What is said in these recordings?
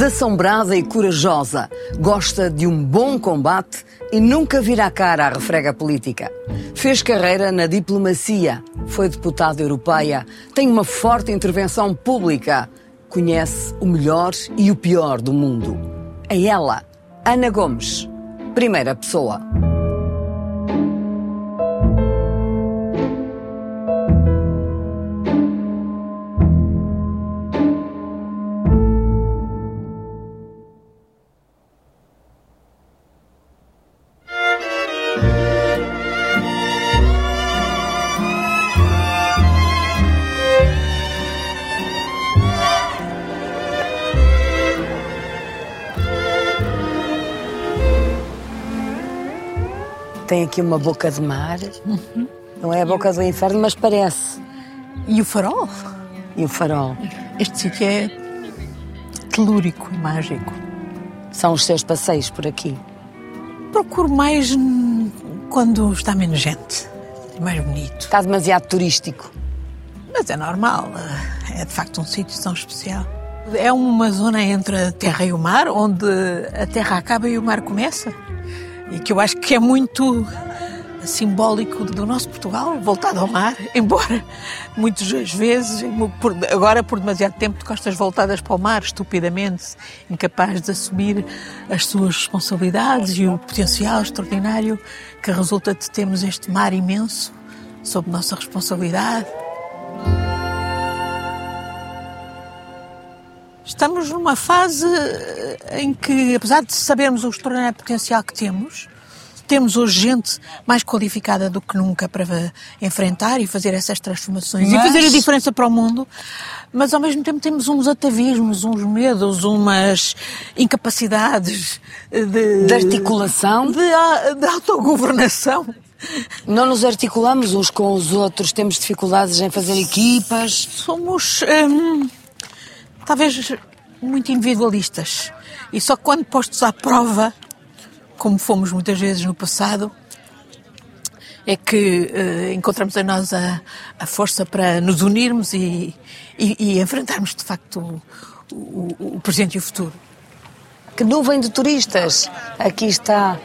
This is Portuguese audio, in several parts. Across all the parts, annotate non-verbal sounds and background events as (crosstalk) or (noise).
Desassombrada e corajosa, gosta de um bom combate e nunca vira a cara à refrega política. Fez carreira na diplomacia, foi deputada europeia, tem uma forte intervenção pública, conhece o melhor e o pior do mundo. É ela, Ana Gomes, primeira pessoa. Tem aqui uma boca de mar. Não é a boca do inferno, mas parece. E o farol? E o farol. Este sítio é telúrico e mágico. São os seus passeios por aqui. Procuro mais quando está menos gente. É mais bonito. Está demasiado turístico. Mas é normal. É de facto um sítio tão especial. É uma zona entre a terra e o mar, onde a terra acaba e o mar começa. E que eu acho que é muito simbólico do nosso Portugal, voltado ao mar, (laughs) embora muitas vezes, agora por demasiado tempo, de costas voltadas para o mar, estupidamente, incapaz de assumir as suas responsabilidades e o potencial extraordinário que resulta de termos este mar imenso sob nossa responsabilidade. Estamos numa fase eh, em que, apesar de sabermos o extraordinário potencial que temos, temos hoje gente mais qualificada do que nunca para enfrentar e fazer essas transformações e Mas- fazer a diferença para o mundo, mas ao mesmo tempo temos uns atavismos, uns medos, umas incapacidades eh, de, De articulação? de, de autogovernação. Não nos articulamos uns com os outros, temos dificuldades em fazer equipas. Somos, hum, talvez, muito individualistas. E só quando postos à prova, como fomos muitas vezes no passado, é que eh, encontramos em nós a, a força para nos unirmos e, e- e enfrentarmos, de facto, o, o- o presente e o futuro. Que nuvem de turistas! Aqui está.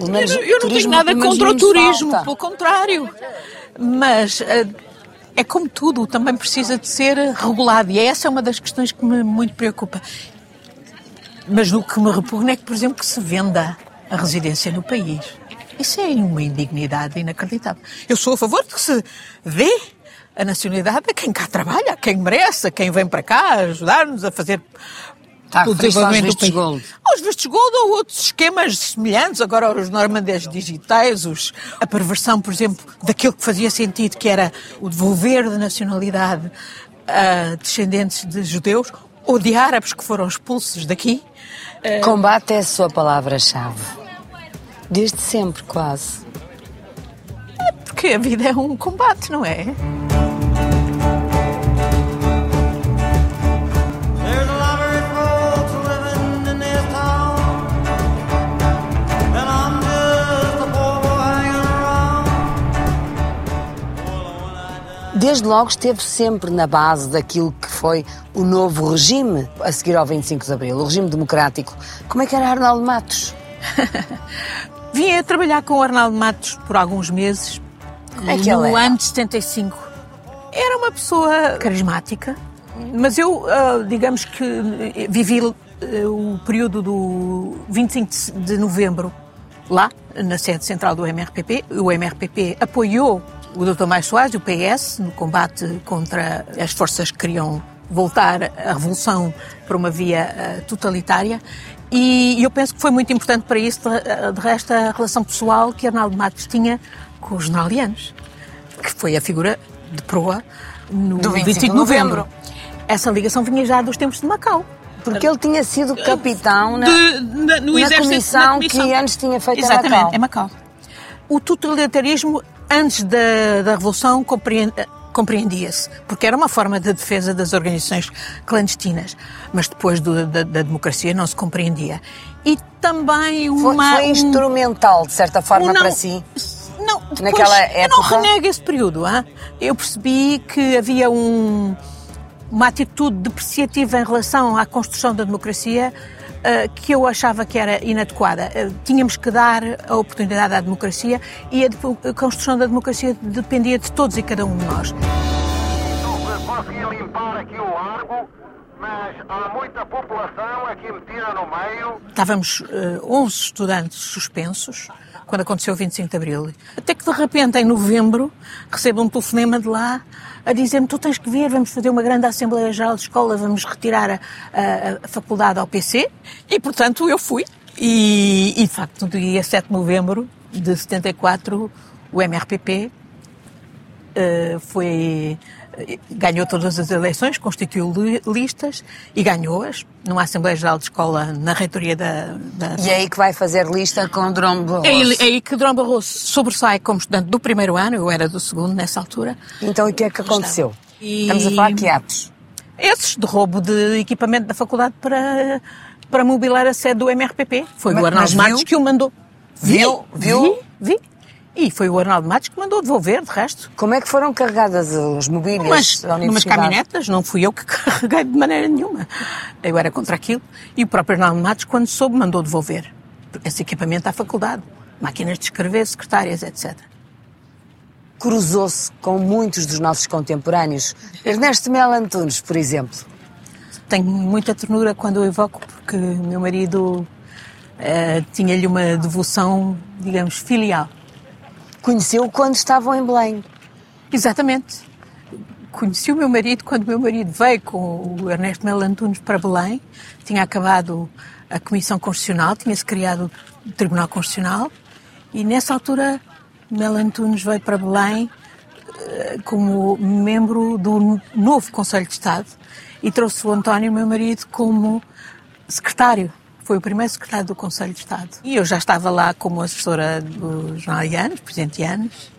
Menos Eu, não- eu não turismo tenho nada contra o turismo, falta. pelo contrário. Mas eh, é como tudo, também precisa de ser regulado. E essa é uma das questões que me muito preocupa. Mas o que me repugna é que, por exemplo, que se venda a residência no país. Isso é uma indignidade inacreditável. Eu sou a favor de que se dê a nacionalidade a quem cá trabalha, a quem merece, a quem vem para cá ajudar-nos a fazer A o aos desenvolvimento do vistos país. gold. Aos vistos gold ou outros esquemas semelhantes, agora os normandês digitais, os, a perversão, por exemplo, daquilo que fazia sentido, que era o devolver de nacionalidade a descendentes de judeus ou de árabes que foram expulsos daqui. Combate é a sua palavra-chave. Desde sempre, quase. Porque a vida é um combate, não é? Desde logo esteve sempre na base daquilo que foi o novo regime a seguir ao 25 de Abril, o regime democrático. Como é que era Arnaldo Matos? (laughs) Vim a trabalhar com o Arnaldo Matos por alguns meses, é que no ano de 75. Era uma pessoa carismática, mas eu, ah, digamos que eh, vivi eh, o período do 25 de- de novembro lá, na sede central do MRPP. O MRPP apoiou o Dr. Mais Soares, o PS, no combate contra as forças que queriam voltar a revolução para uma via eh, totalitária. E eu penso que foi muito importante para isso, de, de resto, a relação pessoal que Arnaldo Matos tinha com os jornalianos, que foi a figura de proa no Do 25 25 de novembro. novembro. Essa ligação vinha já dos tempos de Macau. Porque ele tinha sido capitão na, De- na- no na comissão, na comissão. que antes tinha feito Exatamente, em Macau. é Macau. O totalitarismo, antes da, da Revolução, compreendia-se, porque era uma forma de defesa das organizações clandestinas, mas depois do- da, da democracia não se compreendia. E também Foi, uma... foi um- instrumental, de certa forma, não- para si. Não, depois, Naquela eu não época? renego esse período. hã? Eu percebi que havia um, uma atitude depreciativa em relação à construção da democracia que eu achava que era inadequada. Eh, Tínhamos que dar a oportunidade à democracia e a construção da democracia dependia de todos e cada um de nós. Consegui limpar aqui o largo, mas há muita população aqui metida no meio. Estávamos eh, 11 estudantes suspensos quando aconteceu o 25 de Abril. Até que de repente, em novembro, recebo um telefonema de lá a dizer-me: Tu tens que vir, vamos fazer uma grande Assembleia Geral de Escola, vamos retirar a, a- a faculdade ao PC. E portanto eu fui. E, e de facto, no dia 7 de novembro de 74, o MRPP eh, foi ganhou todas as eleições, constituiu li- listas e ganhou-as numa Assembleia Geral de Escola na reitoria da, da E é aí que vai fazer lista com Durão Barroso. é aí, é aí que Durão Barroso sobressai como estudante do primeiro ano, eu era do segundo nessa altura. Então o que é que aconteceu? E- Estamos a falar que atos. Esses de roubo de equipamento da faculdade para, para mobilar a sede do MRPP. Foi Mas- o Arnaldo Matos que o mandou. Viu? Viu? Vi, vi. E foi o Arnaldo Matos que mandou devolver, de resto. Como é que foram carregadas as mobílias Mas da numas caminhonetas, não fui eu que (laughs) carreguei de maneira nenhuma. Eu era contra aquilo. E o próprio Arnaldo Matos, quando soube, mandou devolver esse equipamento à faculdade. Máquinas de escrever, secretárias, etc. Cruzou-se com muitos dos nossos contemporâneos. Ernesto Mel Antunes, por exemplo. Tenho muita ternura quando o evoco, porque meu marido eh, tinha-lhe uma devoção, digamos, filial. Conheceu quando estavam em Belém. Exatamente. Conheci o meu marido quando o meu marido veio com o Ernesto Melo Antunes para Belém. Tinha acabado a Comissão Constitucional, tinha-se criado o Tribunal Constitucional e nessa altura Melo Antunes veio para Belém eh, como membro do novo Conselho de Estado e trouxe o António, meu marido, como secretário. Foi o primeiro secretário do Conselho de Estado. E eu já estava lá como assessora do jornal Ianes, presidente Ianes.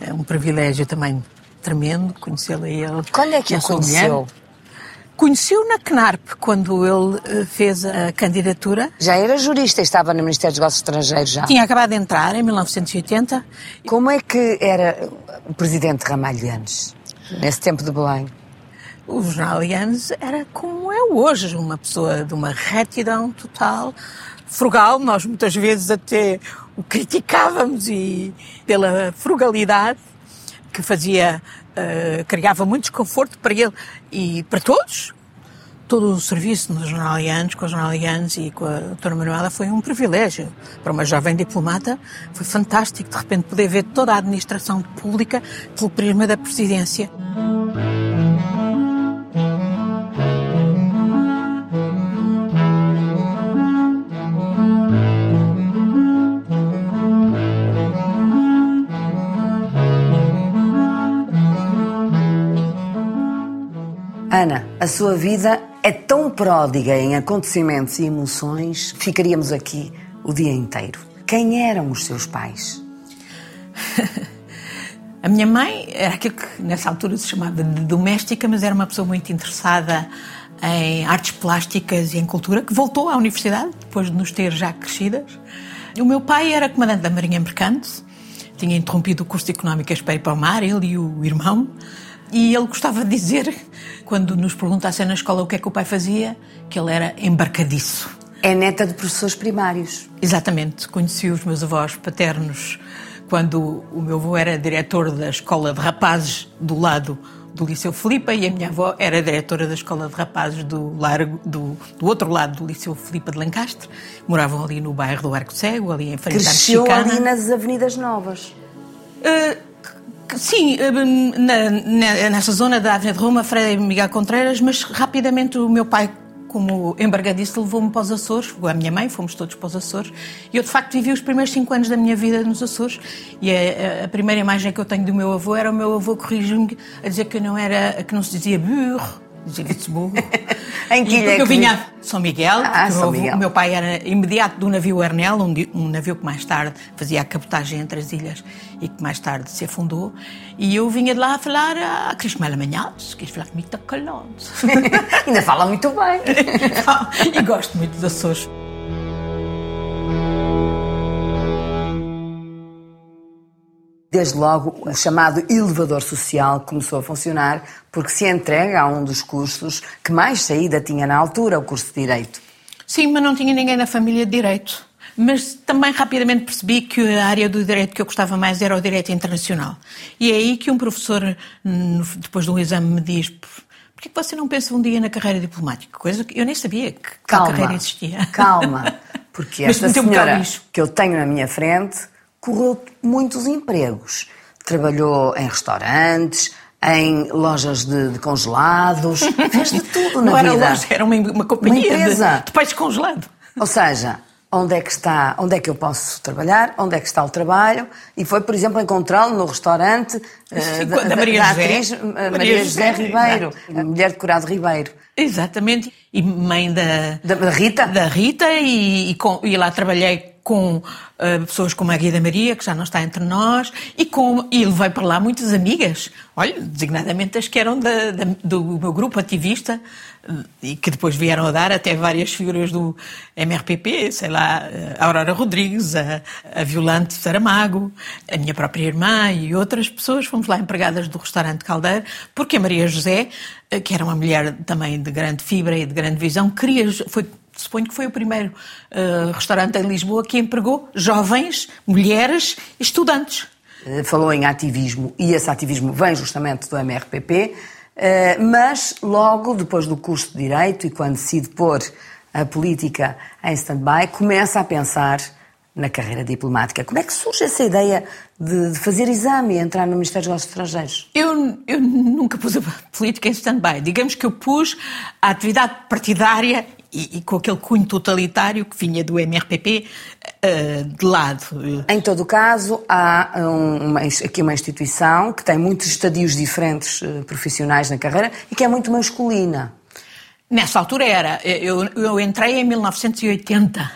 É um privilégio também tremendo conhecê-lo a ele. Quando é que o conheceu? Conheci-o na CNARP, quando ele eh, fez a candidatura. Já era jurista e estava no Ministério dos Negócios Estrangeiros já. Tinha acabado de entrar em 1980. Como é que era o presidente Ramalhianes, nesse tempo de Belém? O jornal Ianes era como é hoje, uma pessoa de uma retidão total, frugal. Nós muitas vezes até o criticávamos e pela frugalidade que fazia, eh, criava muito desconforto para ele e para todos. Todo o serviço no Jornal Ianes, com o Jornal Ianes e com a doutora Manuela foi um privilégio. Para uma jovem diplomata foi fantástico de repente poder ver toda a administração pública pelo prisma da presidência. A sua vida é tão pródiga em acontecimentos e emoções, ficaríamos aqui o dia inteiro. Quem eram os seus pais? (laughs) A minha mãe era aquilo que nessa altura se chamava de doméstica, mas era uma pessoa muito interessada em artes plásticas e em cultura, que voltou à universidade depois de nos ter já crescidas. O meu pai era comandante da Marinha Mercante, tinha interrompido o curso de Económicas para ir para o mar, ele e o irmão, e ele gostava de dizer, quando nos perguntassem na escola o que é que o pai fazia, que ele era embarcadiço. É neta de professores primários. Exatamente. Conheci os meus avós paternos quando o meu avô era diretor da escola de rapazes do lado do Liceu Filipa e a minha avó era diretora da escola de rapazes do, largo, do, do outro lado do Liceu Filipa de Lancastre. Moravam ali no bairro do Arco Cego, ali em frente à Cresceu Mexicana. ali nas Avenidas Novas. Uh, Sim, uh, na- na- nessa zona da Avenida de Roma, Frei Miguel Contreiras, mas rapidamente o meu pai, como embargadiço, levou-me para os Açores, a minha mãe, fomos todos para os Açores, e eu de facto vivi os primeiros cinco anos da minha vida nos Açores, e a, a- primeira imagem que eu tenho do meu avô era o meu avô corrigir-me a dizer que não, era, que não se dizia burro, dizia-se burro. (laughs) Em que E é porque eu vinha de São Miguel, Ah, São Miguel. o meu pai era imediato do navio Ernel, um, um navio que mais tarde fazia a cabotagem entre as ilhas e que mais tarde se afundou. E eu vinha de lá a falar a Crismela Manhados, que falar muito calado. (laughs) Ainda fala muito bem. (laughs) e gosto muito dos Açores. Desde logo, o chamado elevador social começou a funcionar porque se entrega a um dos cursos que mais saída tinha na altura, o curso de Direito. Sim, mas não tinha ninguém na família de direito. Mas também rapidamente percebi que a área do direito que eu gostava mais era o direito internacional. E é aí que um professor, no- depois de um exame, me diz: por que você não pensa um dia na carreira diplomática? Coisa que eu nem sabia que Calma, carreira existia. calma, porque (laughs) esta senhora que eu tenho na minha frente correu muitos empregos. Trabalhou em restaurantes, em lojas de, de congelados, (laughs) fez de tudo na não era vida. loja, era uma, uma companhia Uma empresa. de, de peixe congelado. Ou seja, onde é que está, onde é que eu posso trabalhar, onde é que está o trabalho, e foi, por exemplo, encontrá-lo no restaurante eh, Sim, da, da Maria José. atriz eh, Maria Maria, José, José, Ribeiro, exato. mulher de Curado Ribeiro. Exatamente. E mãe da, Da, da Rita? da Rita e, e, com- e lá trabalhei com eh, pessoas como a Guida Maria, que já não está entre nós, e, com, e levei para lá muitas amigas, olha, designadamente as que eram da- da- do meu grupo ativista, e que depois vieram a dar até várias figuras do MRPP, sei lá, a Aurora Rodrigues, a, a Violante Saramago, a minha própria irmã e outras pessoas, fomos lá empregadas do restaurante Caldeira, porque a Maria José, eh, que era uma mulher também de grande fibra e de grande visão, queria, foi suponho que foi o primeiro eh, restaurante em Lisboa que empregou jovens, mulheres estudantes. Eh, Falou em ativismo e esse ativismo vem justamente do MRPP, eh, mas logo depois do curso de Direito e quando decide pôr a política em stand-by, começa a pensar na carreira diplomática. Como é que surge essa ideia de, de fazer exame e entrar no Ministério dos Negócios Estrangeiros? Eu, eu nunca pus a (laughs) política em stand-by. Digamos que eu pus a atividade partidária e, e com aquele cunho totalitário que vinha do MRPP eh, de lado. Em todo o caso, há um- uma, aqui uma instituição que tem muitos estadios diferentes eh, profissionais na carreira e que é muito masculina. Nessa altura era. Eu, eu entrei em 1980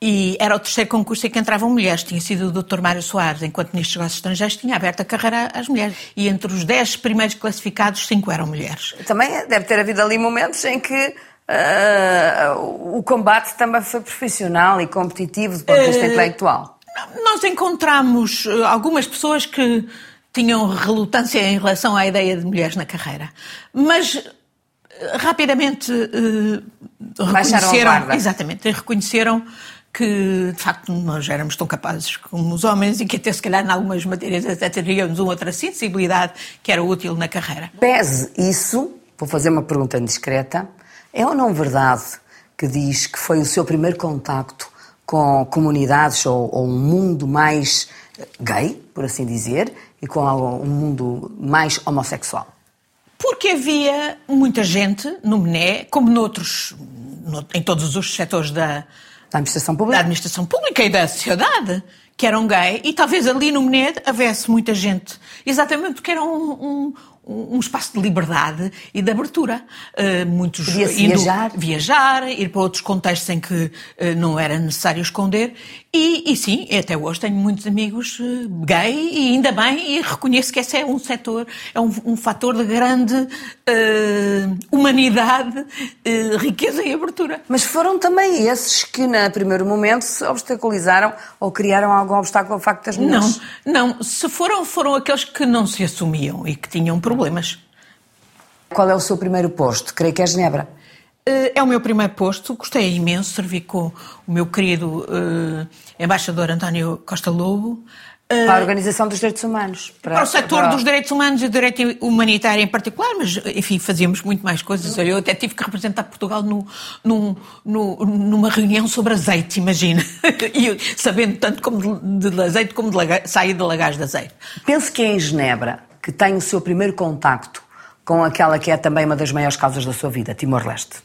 e era o terceiro concurso em que entravam mulheres. Tinha sido o Dr. Mário Soares, enquanto Ministro dos Negócios Estrangeiros, tinha aberto a carreira às mulheres. E entre os dez primeiros classificados, cinco eram mulheres. Também deve ter havido ali momentos em que ah, o combate também foi profissional e competitivo do ponto de vista intelectual. Nós encontramos eh, algumas pessoas que tinham relutância em relação à ideia de mulheres na carreira, mas eh, rapidamente a reconheceram, exatamente, reconheceram que de facto nós éramos tão capazes como os homens e que até se calhar em algumas matérias até teríamos uma outra sensibilidade que era útil na carreira. Pese isso, vou fazer uma pergunta indiscreta, é ou não verdade que diz que foi o seu primeiro contacto com comunidades ou, ou um mundo mais gay, por assim dizer, e com um mundo mais homossexual? Porque havia muita gente no Mené, como noutros, no- em todos os setores da, Da administração da pública? administração pública e da sociedade que eram gay e talvez ali no Mened houvesse muita gente, exatamente porque era um, um- um espaço de liberdade e de abertura. Uh, muitos Podia-se viajar. viajar, ir para outros contextos em que uh, não era necessário esconder. E, e sim, até hoje tenho muitos amigos uh, gay e ainda bem, e reconheço que esse é um setor, é um, um fator de grande uh, humanidade, uh, riqueza e abertura. Mas foram também esses que, no primeiro momento, se obstaculizaram ou criaram algum obstáculo ao facto das Não, mulheres? não. Se foram, foram aqueles que não se assumiam e que tinham problemas. Qual é o seu primeiro posto? Creio que é Genebra. Eh, É o meu primeiro posto, gostei imenso, servi com o meu querido eh, embaixador António Costa Lobo. eh, Para a Organização dos Direitos Humanos. para o setor dos direitos humanos e do direito humanitário em particular, mas, enfim, fazíamos muito mais coisas. Eu até tive que representar Portugal no, no- no- numa reunião sobre azeite, imagina. (laughs) E sabendo tanto como de, de azeite como de laga, saída de lagares de azeite. Penso que é em Genebra que tem o seu primeiro contacto com aquela que é também uma das maiores causas da sua vida, Timor-Leste.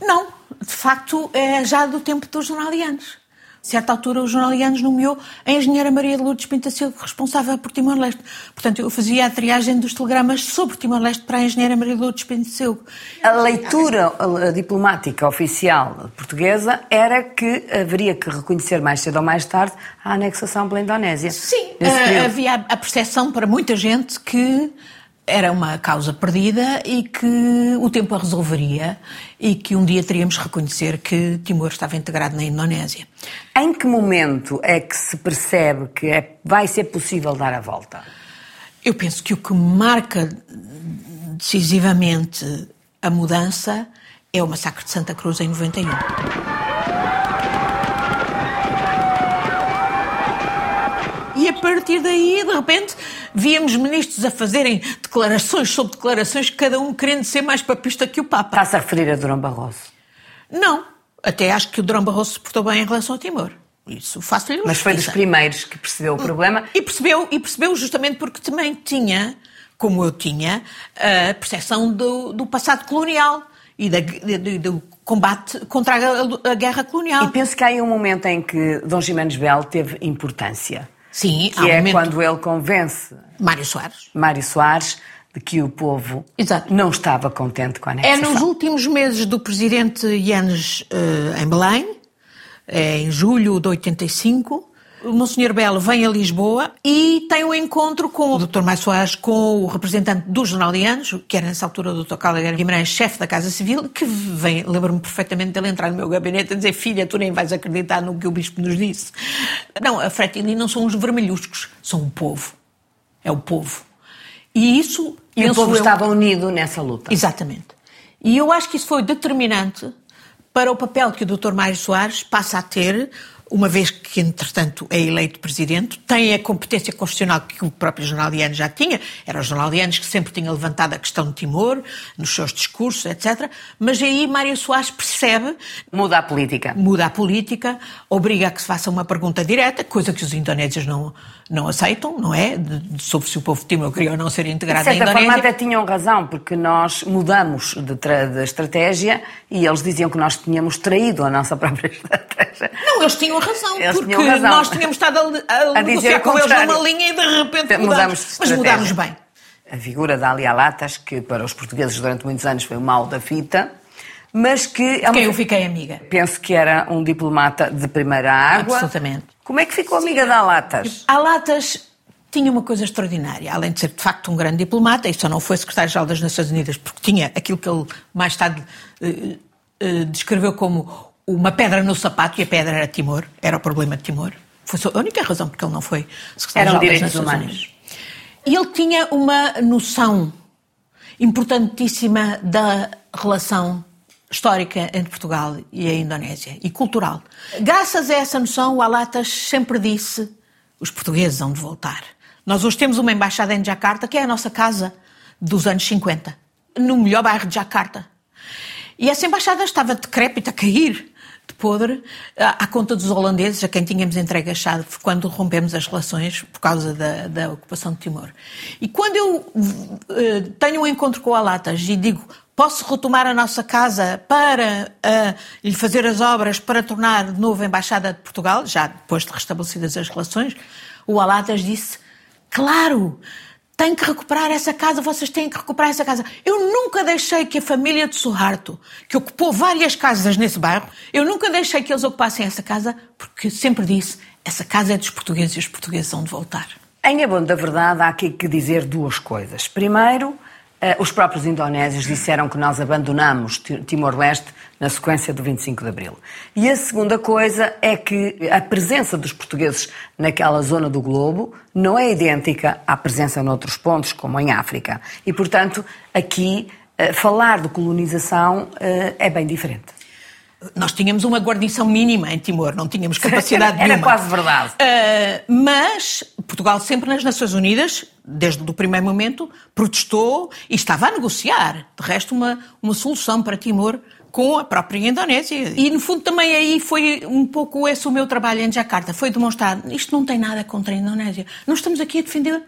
Não, de facto é já do tempo dos jornalianos. A certa altura, os jornalianos nomeou a engenheira Maria de Lourdes Pintacilgo responsável por Timor-Leste. Portanto, eu fazia a triagem dos telegramas sobre Timor-Leste para a engenheira Maria de Lourdes Pintacilgo. A leitura diplomática oficial portuguesa era que haveria que reconhecer mais cedo ou mais tarde a anexação pela Indonésia. Sim, eh, havia a percepção para muita gente que era uma causa perdida e que o tempo a resolveria e que um dia teríamos de reconhecer que Timor estava integrado na Indonésia. Em que momento é que se percebe que é- vai ser possível dar a volta? Eu penso que o que marca decisivamente a mudança é o massacre de Santa Cruz em 91. E a partir daí, de repente, víamos ministros a fazerem declarações sobre declarações, cada um querendo ser mais papista que o Papa. Está-se a referir a Durão Barroso. Não, até acho que o Durão Barroso se portou bem em relação a Timor. Isso faço-lhe Mas foi dos justiça. primeiros que percebeu o problema. E percebeu, e percebeu justamente porque também tinha, como eu tinha, a percepção do, do passado colonial e da- de- do combate contra a, a guerra colonial. E penso que há aí um momento em que Dom Jiménez Belo teve importância. Sim, Que é momento- quando ele convence Mário Soares. Mário Soares de que o povo Exato. não estava contente com a É anexação. nos últimos meses do presidente Yanes eh, em Belém, é em julho de 85. O Monsenhor Belo vem a Lisboa e tem um encontro com o Dr. Mário Soares, com o representante dos jornalianos, que era nessa altura o Dr. Caldeira Guimarães, chefe da Casa Civil, que vem, lembro-me perfeitamente dele entrar no meu gabinete e dizer: Filha, tu nem vais acreditar no que o bispo nos disse. Não, a Fretili não são os vermelhuscos, são o povo. É o povo. E isso. E o povo eu- estava unido nessa luta. Exatamente. E eu acho que isso foi determinante para o papel que o Dr. Mário Soares passa a ter, uma vez que, entretanto, é eleito presidente, tem a competência constitucional que o próprio jornaliano já tinha, eram os jornalianos que sempre tinham levantado a questão de Timor, nos seus discursos, etc. Mas aí Mário Soares percebe Muda a política. muda a política, obriga a que se faça uma pergunta direta, coisa que os indonésios não, não aceitam, não é? De, de- sobre se o povo de Timor queria ou não ser De integrado na certa forma Indonésia. até tinham razão, porque nós mudamos de, de estratégia e eles diziam que nós tínhamos traído a nossa (laughs) própria estratégia. Não, eles tinham razão, Eles porque tinham razão. nós tínhamos estado a, a, A negociar com eles numa linha e de repente Mudamos de Mas mudámos bem. A figura da Alia Latas, que para os portugueses durante muitos anos foi o mal da fita, mas que é uma- Quem eu fiquei amiga. penso que era um diplomata de primeira água. Absolutamente. Como é que ficou amiga da Latas? A Latas tinha uma coisa extraordinária, além de ser de facto um grande diplomata, e só não foi secretário-geral das Nações Unidas porque tinha aquilo que ele mais tarde eh, eh, descreveu como uma pedra no sapato, e a pedra era Timor, era o problema de Timor. Foi a única razão porque ele não foi secretário-geral Eram direitos humanos. E ele tinha uma noção importantíssima da relação histórica entre Portugal e a Indonésia e cultural. Graças a essa noção, o Alatas sempre disse: os portugueses vão de voltar. Nós hoje temos uma embaixada em Jakarta, que é a nossa casa dos anos 50, no melhor bairro de Jakarta. E essa embaixada estava decrépita, a cair podre, à à conta dos holandeses, a quem tínhamos entregue a chave quando rompemos as relações por causa da, da ocupação de Timor. E quando eu eh, tenho um encontro com Alatas e digo posso retomar a nossa casa para eh, lhe fazer as obras para tornar de novo a Embaixada de Portugal, já depois de restabelecidas as relações, o Alatas disse, claro, tem que recuperar essa casa, vocês têm que recuperar essa casa. Eu nunca deixei que a família de Sorrato, que ocupou várias casas nesse bairro, eu nunca deixei que eles ocupassem essa casa, porque sempre disse, essa casa é dos portugueses e os portugueses vão de voltar. Em abono da verdade, há aqui que dizer duas coisas. Primeiro, os próprios indonésios disseram que nós abandonamos Ti- Timor-Leste na sequência do 25 de Abril. E a segunda coisa é que a presença dos portugueses naquela zona do globo não é idêntica à presença noutros pontos, como em África. E, portanto, aqui, eh, falar de colonização eh, é bem diferente. Nós tínhamos uma guarnição mínima em Timor, não tínhamos capacidade (laughs) Era nenhuma. quase verdade. Ah, mas Portugal sempre nas Nações Unidas, desde o primeiro momento, protestou e estava a negociar, de resto, uma, uma solução para Timor com a própria Indonésia. E, no fundo, também aí foi um pouco esse o meu trabalho em Jakarta, foi demonstrar, isto não tem nada contra a Indonésia. Nós estamos aqui a defender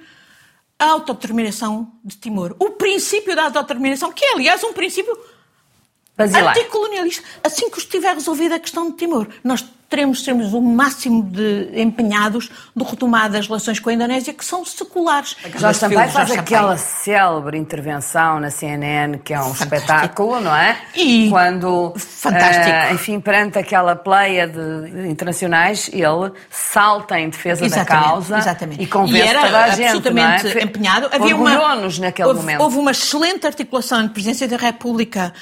a autodeterminação de Timor. O princípio da autodeterminação, que é, aliás, um princípio Basilar. anticolonialista. Assim que estiver resolvida a questão de Timor, nós extremos, extremos, o máximo de empenhados do retomar das relações com a Indonésia, que são seculares. Jorge Sampaio Jorge faz Sampaio. aquela célebre intervenção na CNN, que é um Fantástico. espetáculo, não é? E- Quando, Fantástico. eh, enfim, perante aquela pleia de internacionais, ele salta em defesa da Exatamente, causa exatamente. e convence era toda a gente, absolutamente não é? Empenhado. Havia uma, naquele houve, momento. Houve uma excelente articulação entre Presidência da República,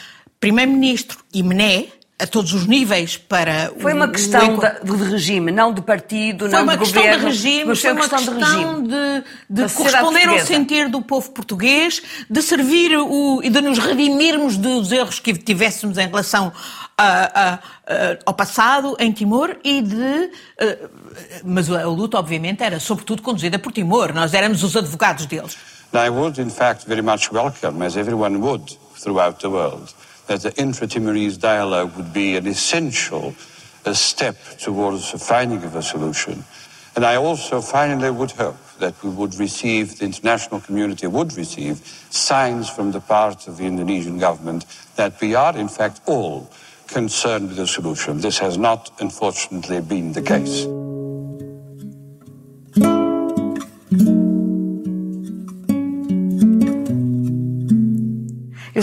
Primeiro-Ministro e Mené, a todos os níveis, para Foi o- uma o questão da- de regime, não de partido, Foi não uma de questão governo. de regime, mas foi uma questão, de regime. de, de corresponder ao sentir do povo português, de servir o, e de nos redimirmos dos erros que tivéssemos em relação a- a- a- ao passado em Timor e de. eh, mas a luta, obviamente, era sobretudo conduzida por Timor. Nós éramos os advogados deles. I would, in fact, very much welcome, as everyone would throughout the world, that the intra-Timorese dialogue would be an essential uh, step towards the finding of a solution. And I also finally would hope that we would receive, the international community would receive, signs from the part of the Indonesian government that we are, in fact, all concerned with the solution. This has not, unfortunately, been the case.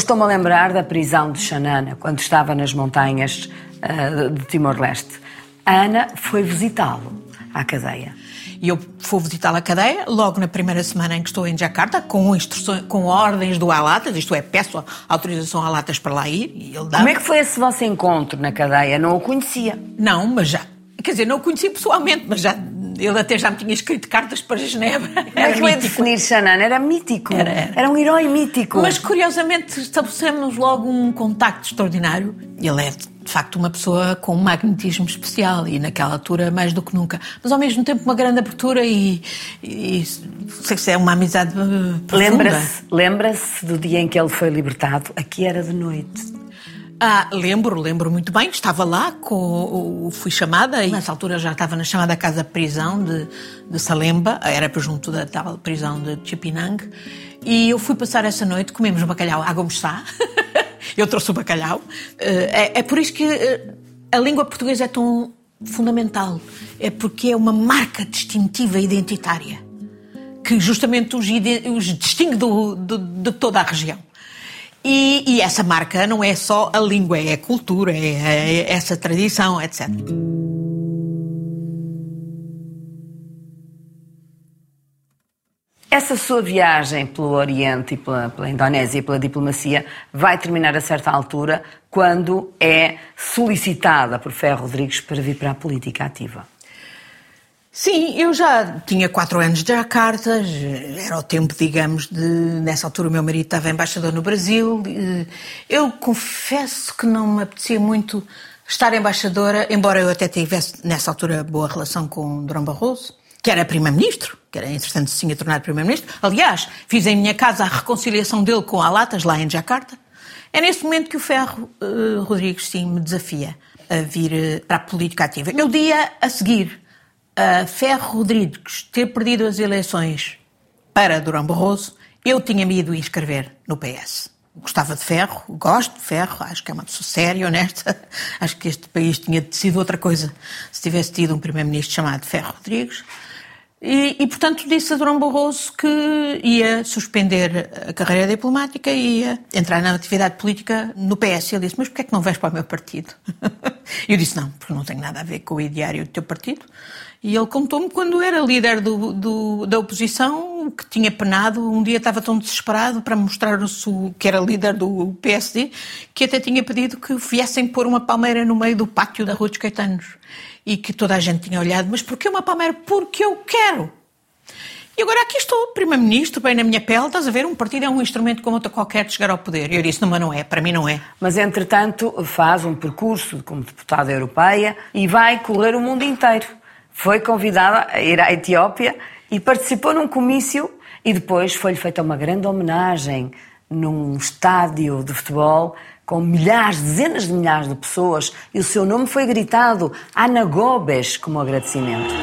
Estou-me a lembrar da prisão de Xanana, quando estava nas montanhas ah, de Timor-Leste. A Ana foi visitá-lo à cadeia. E eu fui visitá-la à cadeia, logo na primeira semana em que estou em Jakarta, com, instruções, com ordens do Alatas, isto é, peço autorização a Alatas para lá ir, e ele dá. Como é que foi esse vosso encontro na cadeia? Não o conhecia. Não, mas já. Quer dizer, não o conheci pessoalmente, mas já. Ele até já me tinha escrito cartas para Genebra. Como é que mítico. definir Xanana? Era mítico. Era, era. um herói mítico. Mas curiosamente estabelecemos logo um contacto extraordinário. Ele é, de facto, uma pessoa com um magnetismo especial e naquela altura mais do que nunca. Mas ao mesmo tempo uma grande abertura e. e sei que é uma amizade eh, profunda. Lembra-se lembra-se do dia em que ele foi libertado? Aqui era de noite. Ah, lembro, lembro muito bem. Estava lá, com, fui chamada e nessa altura já estava na chamada casa prisão de, de Salemba, era junto da tal prisão de Chipinang. E eu fui passar essa noite, comemos bacalhau à Gomes-Sá. (laughs) eu trouxe o bacalhau. Eh, É, é por isso que eh, a língua portuguesa é tão fundamental. É porque é uma marca distintiva e identitária que justamente os, os distingue do- do- de toda a região. E, e essa marca não é só a língua, é a cultura, é, é essa tradição, etc. Essa sua viagem pelo Oriente e pela, pela Indonésia e pela diplomacia vai terminar a certa altura quando é solicitada por Ferro Rodrigues para vir para a política ativa. Sim, eu já tinha quatro anos de Jakarta, era o tempo, digamos, de. Nessa altura o meu marido estava embaixador no Brasil. eh, Eu confesso que não me apetecia muito estar embaixadora, embora eu até tivesse nessa altura boa relação com Durão Barroso, que era primeiro-ministro, que era entretanto se tinha tornado primeiro-ministro. Aliás, fiz em minha casa a reconciliação dele com Alatas, lá em Jakarta. É nesse momento que o Ferro eh, Rodrigues, sim, me desafia a vir eh, para a política ativa. No dia a seguir a Ferro Rodrigues ter perdido as eleições para Durão Barroso, eu tinha-me ido inscrever no PS. Gostava de Ferro, gosto de Ferro, acho que é uma pessoa séria, honesta. (laughs) Acho que este país tinha sido outra coisa se tivesse tido um primeiro-ministro chamado Ferro Rodrigues. E, e, portanto, disse a Durão Barroso que ia suspender a carreira diplomática e ia entrar na atividade política no PS. Ele disse, mas porquê é que não vais para o meu partido? (laughs) Eu disse, não, porque não tenho nada a ver com o ideário do teu partido. E ele contou-me quando era líder do, do- da oposição, que tinha penado, um dia estava tão desesperado para mostrar o que era líder do PSD, que até tinha pedido que viessem pôr uma palmeira no meio do pátio da Rua dos Caetanos. E que toda a gente tinha olhado, mas porquê uma palmeira? Porque eu quero. E agora aqui estou, Primeiro-Ministro, bem na minha pele, estás a ver, um partido é um instrumento como outro qualquer de chegar ao poder. Eu disse, não, mas não é, para mim não é. Mas, entretanto, faz um percurso como deputada europeia e vai correr o mundo inteiro. Foi convidada a ir à Etiópia e participou num comício e depois foi-lhe feita uma grande homenagem num estádio de futebol com milhares, dezenas de milhares de pessoas e o seu nome foi gritado Ana Gobes como agradecimento.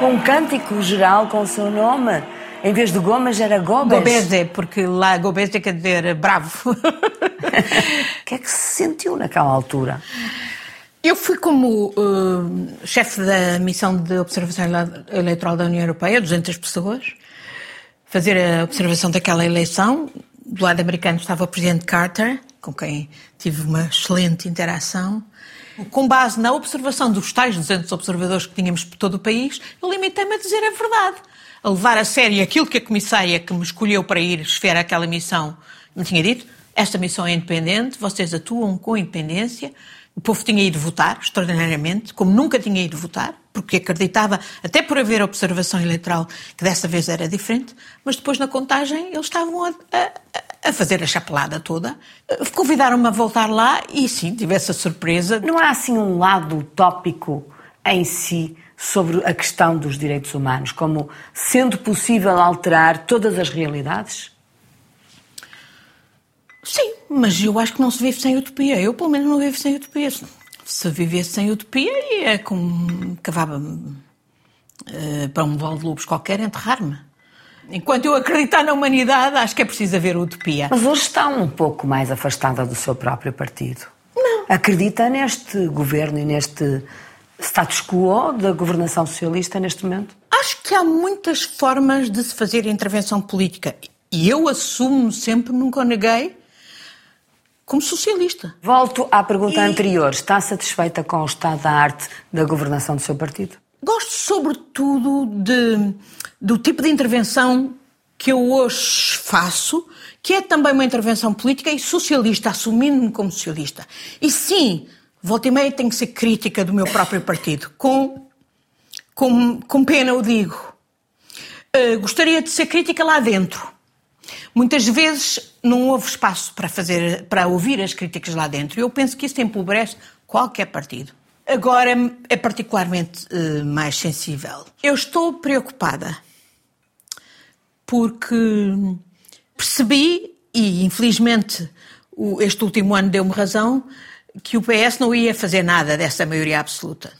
Com um cântico geral com o seu nome Em vez de Gomes era Gobes. Gobese, porque lá Gobese quer dizer bravo. (laughs) O que é que se sentiu naquela altura? Eu fui como uh, chefe da missão de observação ele- eleitoral da União Europeia, 200 pessoas, fazer a observação daquela eleição. Do lado americano estava o presidente Carter, com quem tive uma excelente interação. Com base na observação dos tais 200 observadores que tínhamos por todo o país, eu limitei-me a dizer a verdade. A levar a sério aquilo que a comissária que me escolheu para ir esfera aquela missão me tinha dito. Esta missão é independente, vocês atuam com independência. O povo tinha ido votar, extraordinariamente, como nunca tinha ido votar, porque acreditava, até por haver observação eleitoral, que dessa vez era diferente, mas depois na contagem eles estavam a, a- a fazer a chapelada toda. Convidaram-me a voltar lá e sim, tive essa surpresa. Não há assim um lado utópico em si sobre a questão dos direitos humanos, como sendo possível alterar todas as realidades? Sim, mas eu acho que não se vive sem utopia. Eu, pelo menos, não vivo sem utopia. Se vivesse sem utopia, ia com. cavava-me eh, para um vale de lobos qualquer enterrar-me. Enquanto eu acreditar na humanidade, acho que é preciso haver utopia. Mas hoje está um pouco mais afastada do seu próprio partido. Não. Acredita neste governo e neste status quo da governação socialista neste momento? Acho que há muitas formas de se fazer intervenção política. E eu assumo sempre, nunca o neguei, como socialista. Volto à pergunta E- anterior. Está satisfeita com o estado da arte da governação do seu partido? Gosto, sobretudo, de, do tipo de intervenção que eu hoje faço, que é também uma intervenção política e socialista, assumindo-me como socialista. E sim, volta e meia tenho que ser crítica do meu próprio partido. Com, com, com pena o digo. Uh, gostaria de ser crítica lá dentro. Muitas vezes não houve espaço para fazer, para ouvir as críticas lá dentro. Eu penso que isso empobrece qualquer partido. Agora é particularmente eh, mais sensível. Eu estou preocupada porque percebi, e infelizmente este último ano deu-me razão, que o PS não ia fazer nada dessa maioria absoluta.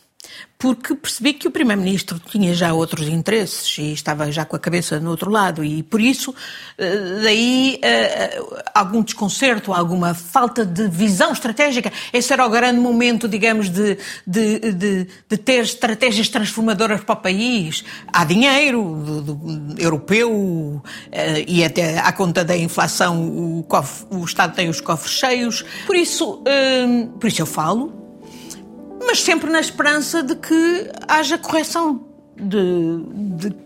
Porque percebi que o Primeiro-Ministro tinha já outros interesses e estava já com a cabeça no outro lado, e por isso, eh, daí eh, algum desconcerto, alguma falta de visão estratégica. Esse era o grande momento, digamos, de, de, de, de ter estratégias transformadoras para o país. Há dinheiro do, do- europeu eh, e até à conta da inflação o, cofre- o Estado tem os cofres cheios. Por isso, por isso eu falo, mas sempre na esperança de que haja correção de, de,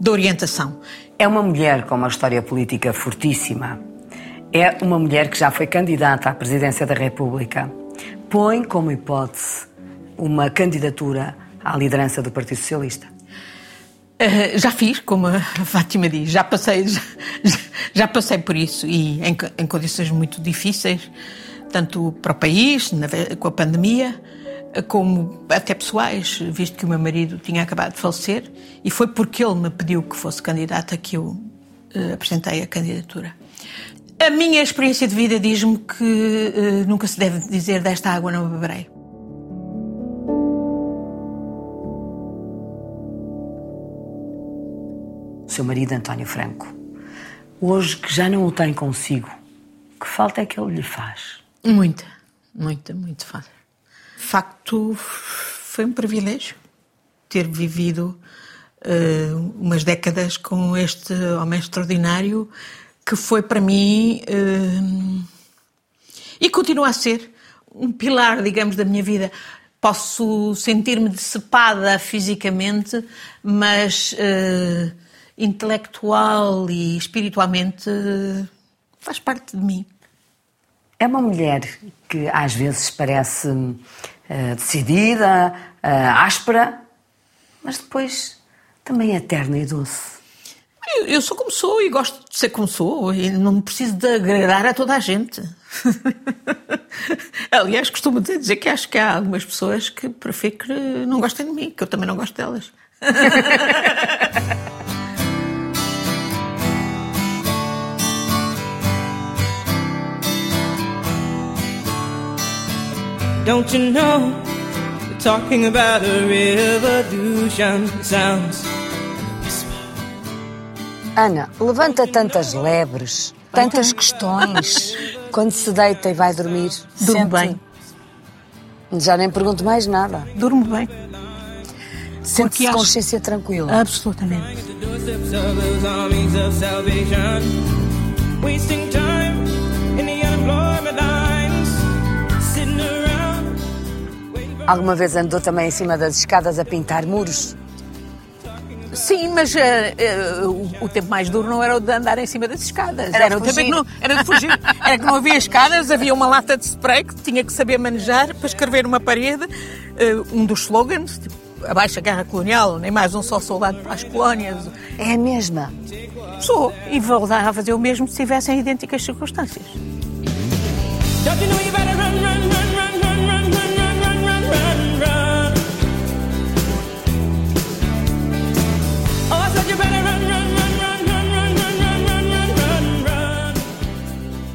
de orientação. É uma mulher com uma história política fortíssima. É uma mulher que já foi candidata à presidência da República. Põe como hipótese uma candidatura à liderança do Partido Socialista. Eh, já fiz, como a Fátima diz, já passei, já, já passei por isso e em, em condições muito difíceis, tanto para o país, na com a pandemia, como até pessoais, visto que o meu marido tinha acabado de falecer e foi porque ele me pediu que fosse candidata que eu eh, apresentei a candidatura. A minha experiência de vida diz-me que eh, nunca se deve dizer desta água não beberei. Seu marido, António Franco. Hoje que já não o tem consigo, que falta é que ele lhe faz? Muita, muita, muito fácil. De facto, foi um privilégio ter vivido eh, umas décadas com este homem extraordinário que foi para mim eh, e continua a ser um pilar, digamos, da minha vida. Posso sentir-me decepada fisicamente, mas eh, intelectual e espiritualmente faz parte de mim. É uma mulher que às vezes parece eh, decidida, eh, áspera, mas depois também é terna e doce. Eu, eu sou como sou e gosto de ser como sou e não preciso de agradar a toda a gente. (laughs) Aliás, costumo dizer que acho que há algumas pessoas que prefiro que não gostem de mim, que eu também não gosto delas. (laughs) Don't you know? We're talking about a revolution. Sounds Ana, levanta tantas lebres, tantas questões. Quando se deita e vai dormir, Durmo sente- bem. Já nem pergunto mais nada. Durmo bem. Sente-se acho- consciência tranquila. Absolutamente. Wasting time Alguma vez andou também em cima das escadas a pintar muros? Sim, mas eh, eh, o, o tempo mais duro não era o de andar em cima das escadas. Era o tempo que não, era de fugir. Era que não havia escadas, havia uma lata de spray que tinha que saber manejar para escrever uma parede, eh, um dos slogans, tipo, abaixo a guerra colonial, nem mais um só soldado para as colónias. É a mesma. Sou. E voltar a fazer o mesmo se tivessem idênticas circunstâncias. Don't you know you better run, run,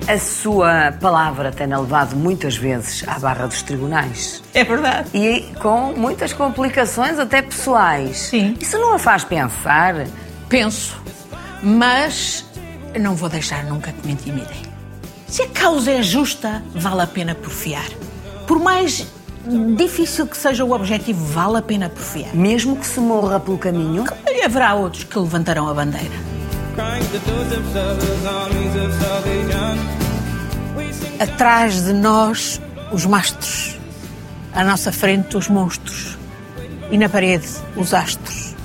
A sua palavra tem-na levado muitas vezes à barra dos tribunais. É verdade. E com muitas complicações, até pessoais. Sim. Isso não a faz pensar? Penso, mas não vou deixar nunca que me intimidem. Se a causa é justa, vale a pena porfiar. Por mais difícil que seja o objetivo, vale a pena porfiar. Mesmo que se morra pelo caminho? Haverá outros que levantarão a bandeira. Atrás de nós, os mastros. À nossa frente, os monstros. E na parede, os astros.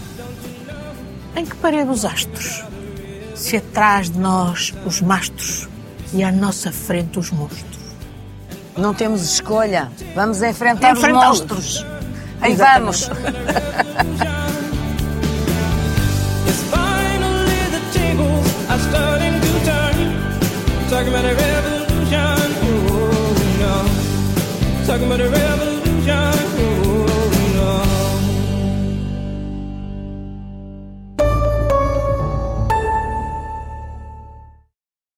Em que parede os astros? Se atrás de nós, os mastros. E à nossa frente, os monstros. Não temos escolha. Vamos enfrentar os Enfrentá-los. monstros. Aí (laughs) vamos. (laughs)